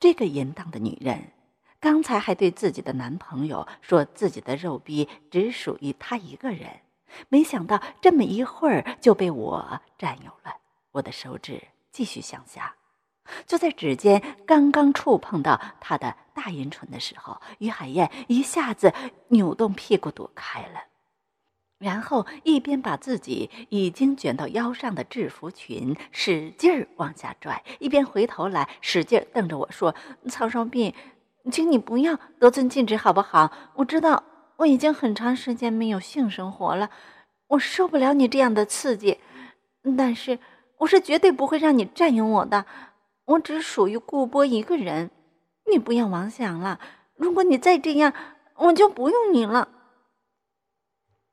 这个淫荡的女人，刚才还对自己的男朋友说自己的肉逼只属于他一个人，没想到这么一会儿就被我占有了。我的手指继续向下，就在指尖刚刚触碰到她的大阴唇的时候，于海燕一下子扭动屁股躲开了。然后一边把自己已经卷到腰上的制服裙使劲儿往下拽，一边回头来使劲瞪着我说：“曹少斌，请你不要得寸进尺好不好？我知道我已经很长时间没有性生活了，我受不了你这样的刺激，但是我是绝对不会让你占有我的，我只属于顾波一个人，你不要妄想了。如果你再这样，我就不用你了。”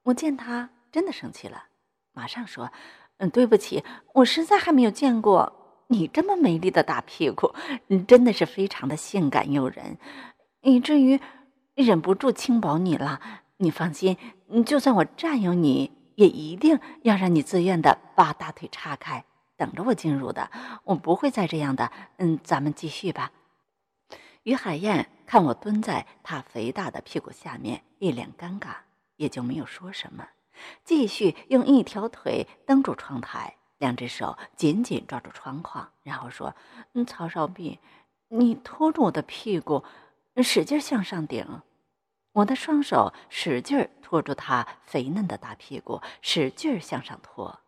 我见他真的生气了，马上说：“嗯，对不起，我实在还没有见过你这么美丽的大屁股，你真的是非常的性感诱人，以至于忍不住轻薄你了。你放心，就算我占有你，也一定要让你自愿的把大腿岔开，等着我进入的。我不会再这样的。嗯，咱们继续吧。”于海燕看我蹲在他肥大的屁股下面，一脸尴尬。也就没有说什么，继续用一条腿蹬住窗台，两只手紧紧抓住窗框，然后说：“嗯，曹少弼，你拖住我的屁股，使劲向上顶。”我的双手使劲拖住他肥嫩的大屁股，使劲向上拖。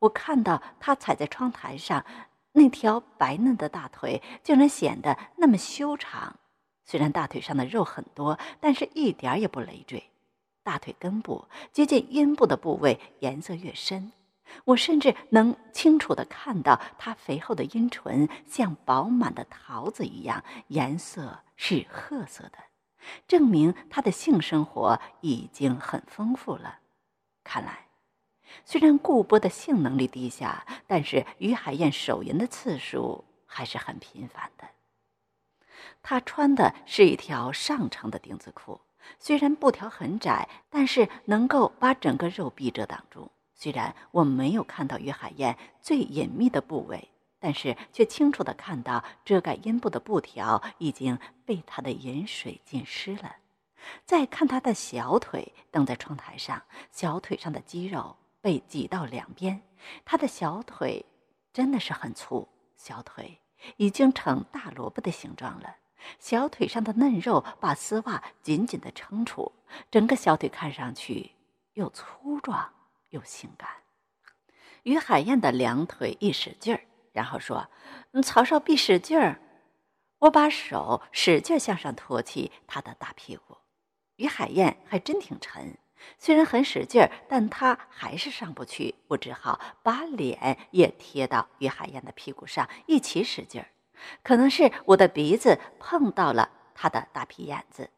我看到他踩在窗台上，那条白嫩的大腿竟然显得那么修长。虽然大腿上的肉很多，但是一点也不累赘。大腿根部接近阴部的部位颜色越深，我甚至能清楚的看到她肥厚的阴唇像饱满的桃子一样，颜色是褐色的，证明她的性生活已经很丰富了。看来，虽然顾波的性能力低下，但是于海燕手淫的次数还是很频繁的。她穿的是一条上乘的丁字裤。虽然布条很窄，但是能够把整个肉壁遮挡住。虽然我没有看到于海燕最隐秘的部位，但是却清楚的看到遮盖阴部的布条已经被她的饮水浸湿了。再看她的小腿蹬在窗台上，小腿上的肌肉被挤到两边。她的小腿真的是很粗，小腿已经成大萝卜的形状了。小腿上的嫩肉把丝袜紧紧的撑住，整个小腿看上去又粗壮又性感。于海燕的两腿一使劲儿，然后说：“曹少弼使劲儿。”我把手使劲向上托起他的大屁股。于海燕还真挺沉，虽然很使劲儿，但她还是上不去。我只好把脸也贴到于海燕的屁股上，一起使劲儿。可能是我的鼻子碰到了他的大屁眼子，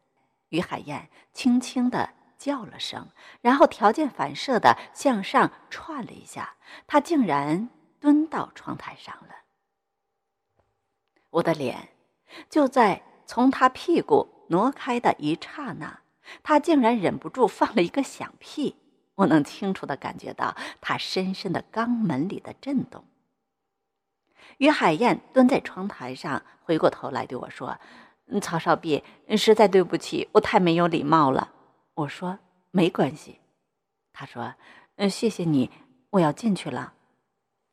于海燕轻轻地叫了声，然后条件反射地向上窜了一下，他竟然蹲到窗台上了。我的脸就在从他屁股挪开的一刹那，他竟然忍不住放了一个响屁，我能清楚地感觉到他深深的肛门里的震动。于海燕蹲在窗台上，回过头来对我说：“曹少弼，实在对不起，我太没有礼貌了。”我说：“没关系。”他说：“嗯，谢谢你，我要进去了。”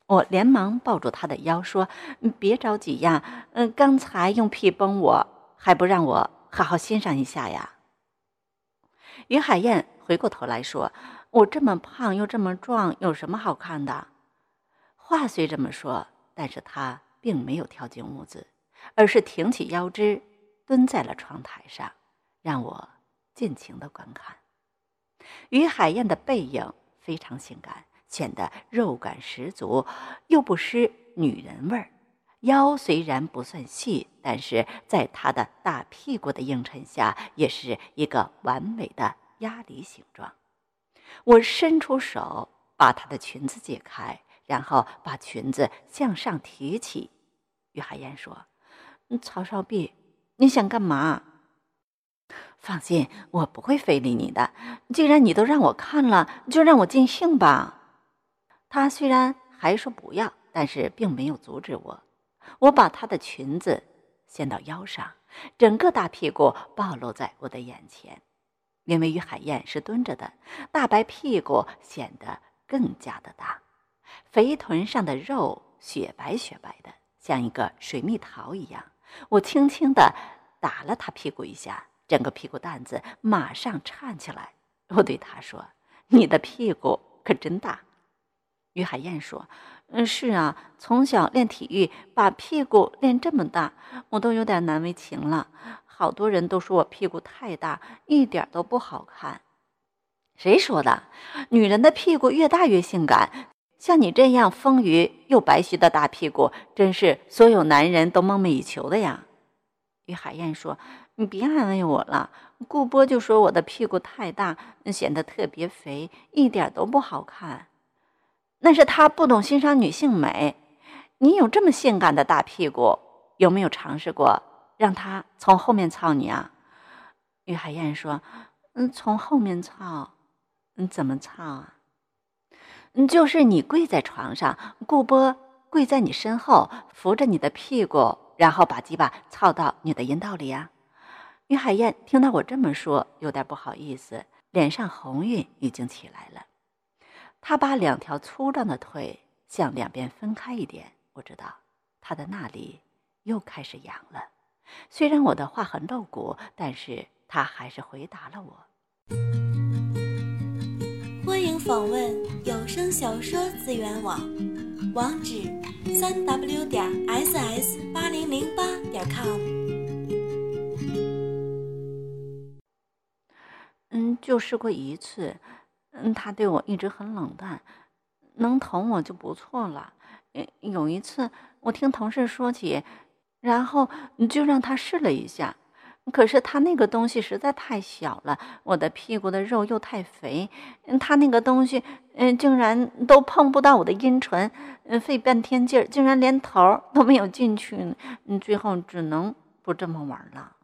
我连忙抱住他的腰说：“别着急呀，嗯，刚才用屁崩我，还不让我好好欣赏一下呀。”于海燕回过头来说：“我这么胖又这么壮，有什么好看的？”话虽这么说。但是他并没有跳进屋子，而是挺起腰肢，蹲在了窗台上，让我尽情的观看。于海燕的背影非常性感，显得肉感十足，又不失女人味儿。腰虽然不算细，但是在她的大屁股的映衬下，也是一个完美的鸭梨形状。我伸出手，把她的裙子解开。然后把裙子向上提起，于海燕说：“曹少弼，你想干嘛？放心，我不会非礼你的。既然你都让我看了，就让我尽兴吧。”他虽然还说不要，但是并没有阻止我。我把他的裙子掀到腰上，整个大屁股暴露在我的眼前。因为于海燕是蹲着的，大白屁股显得更加的大，肥臀上的肉雪白雪白的，像一个水蜜桃一样。我轻轻地打了他屁股一下，整个屁股蛋子马上颤起来。我对他说：“你的屁股可真大。”于海燕说：“嗯，是啊，从小练体育，把屁股练这么大，我都有点难为情了。好多人都说我屁股太大，一点都不好看。谁说的？女人的屁股越大越性感。像你这样丰腴又白皙的大屁股，真是所有男人都梦寐以求的呀。”于海燕说：“你别安慰我了，顾波就说我的屁股太大，显得特别肥，一点都不好看。”那是他不懂欣赏女性美。你有这么性感的大屁股，有没有尝试过让他从后面操你啊？于海燕说：“嗯，从后面操，嗯，怎么操啊？就是你跪在床上，顾波跪在你身后，扶着你的屁股，然后把鸡巴操到你的阴道里呀。”于海燕听到我这么说，有点不好意思，脸上红晕已经起来了。他把两条粗壮的腿向两边分开一点，我知道他的那里又开始痒了。虽然我的话很露骨，但是他还是回答了我。欢迎访问有声小说资源网，网址：三 w 点 ss 八零零八点 com。嗯，就试过一次。嗯，他对我一直很冷淡，能疼我就不错了。有一次，我听同事说起，然后就让他试了一下。可是他那个东西实在太小了，我的屁股的肉又太肥，他那个东西，嗯，竟然都碰不到我的阴唇，嗯，费半天劲儿，竟然连头都没有进去。嗯，最后只能不这么玩了。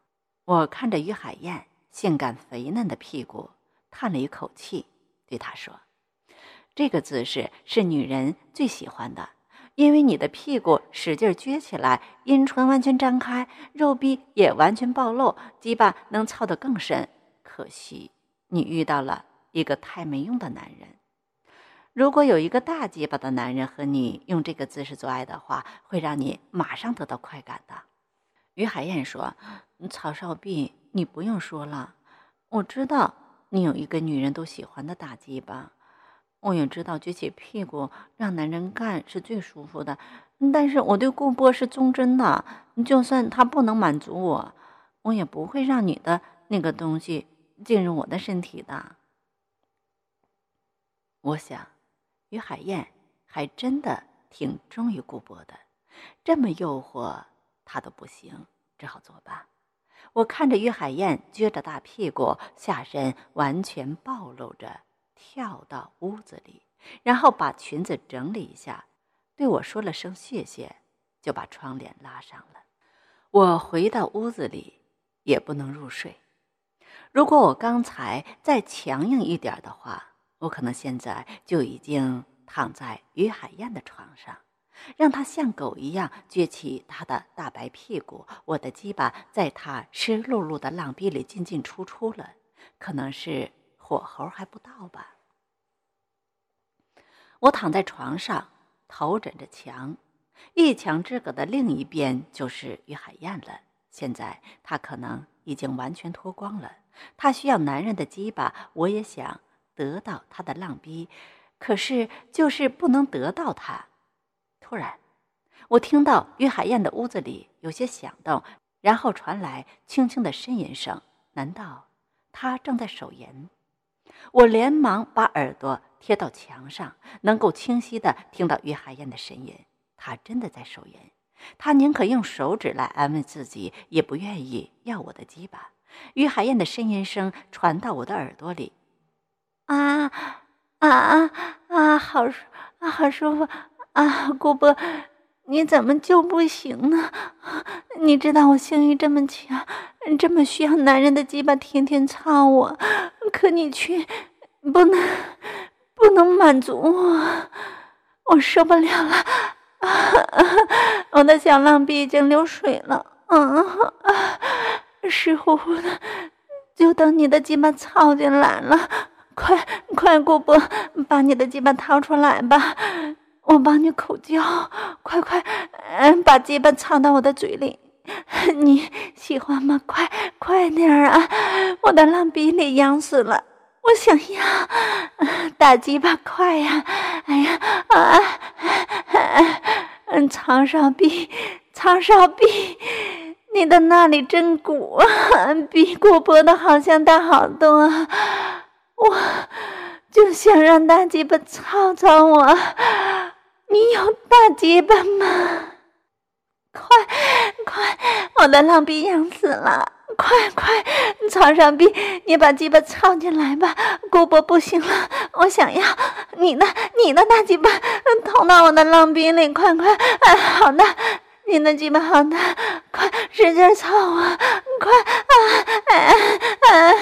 我看着于海燕性感肥嫩的屁股，叹了一口气。对她说：“这个姿势是女人最喜欢的，因为你的屁股使劲撅起来，阴唇完全张开，肉壁也完全暴露，鸡巴能操得更深。可惜你遇到了一个太没用的男人。如果有一个大鸡巴的男人和你用这个姿势做爱的话，会让你马上得到快感的。”于海燕说：“曹少弼，你不用说了，我知道。”你有一个女人都喜欢的大鸡巴，我也知道撅起屁股让男人干是最舒服的，但是我对顾波是忠贞的，就算他不能满足我，我也不会让你的那个东西进入我的身体的。我想，于海燕还真的挺忠于顾波的，这么诱惑他都不行，只好作罢。我看着于海燕撅着大屁股，下身完全暴露着，跳到屋子里，然后把裙子整理一下，对我说了声谢谢，就把窗帘拉上了。我回到屋子里，也不能入睡。如果我刚才再强硬一点的话，我可能现在就已经躺在于海燕的床上。让她像狗一样撅起她的大白屁股，我的鸡巴在她湿漉漉的浪壁里进进出出了，可能是火候还不到吧。我躺在床上，头枕着墙，一墙之隔的另一边就是于海燕了。现在她可能已经完全脱光了，她需要男人的鸡巴，我也想得到她的浪逼，可是就是不能得到她。突然，我听到于海燕的屋子里有些响动，然后传来轻轻的呻吟声。难道她正在手淫？我连忙把耳朵贴到墙上，能够清晰的听到于海燕的呻吟。她真的在手淫，她宁可用手指来安慰自己，也不愿意要我的鸡巴。于海燕的呻吟声传到我的耳朵里，啊啊啊啊！好舒啊，好舒服。啊，顾波，你怎么就不行呢？你知道我性欲这么强，这么需要男人的鸡巴天天操我，可你却不能不能满足我，我受不了了！我的小浪逼已经流水了，嗯啊，湿乎乎的，就等你的鸡巴操进来了。快快，姑伯，把你的鸡巴掏出来吧，我帮你口交。快快，嗯，把鸡巴插到我的嘴里，你喜欢吗？快快点啊！我的浪逼里痒死了，我想要大鸡巴，快呀！哎呀啊啊！嗯，长少逼，长少逼，你的那里真鼓，比姑伯的好像大好多。我就想让大鸡巴操操我，你有大鸡巴吗？快快，我的浪逼痒死了！快快，床上逼，你把鸡巴操进来吧！姑伯不行了，我想要你的你的大鸡巴，捅到我的浪逼里！快快，哎好的，你的鸡巴好大，快使劲操啊！快啊！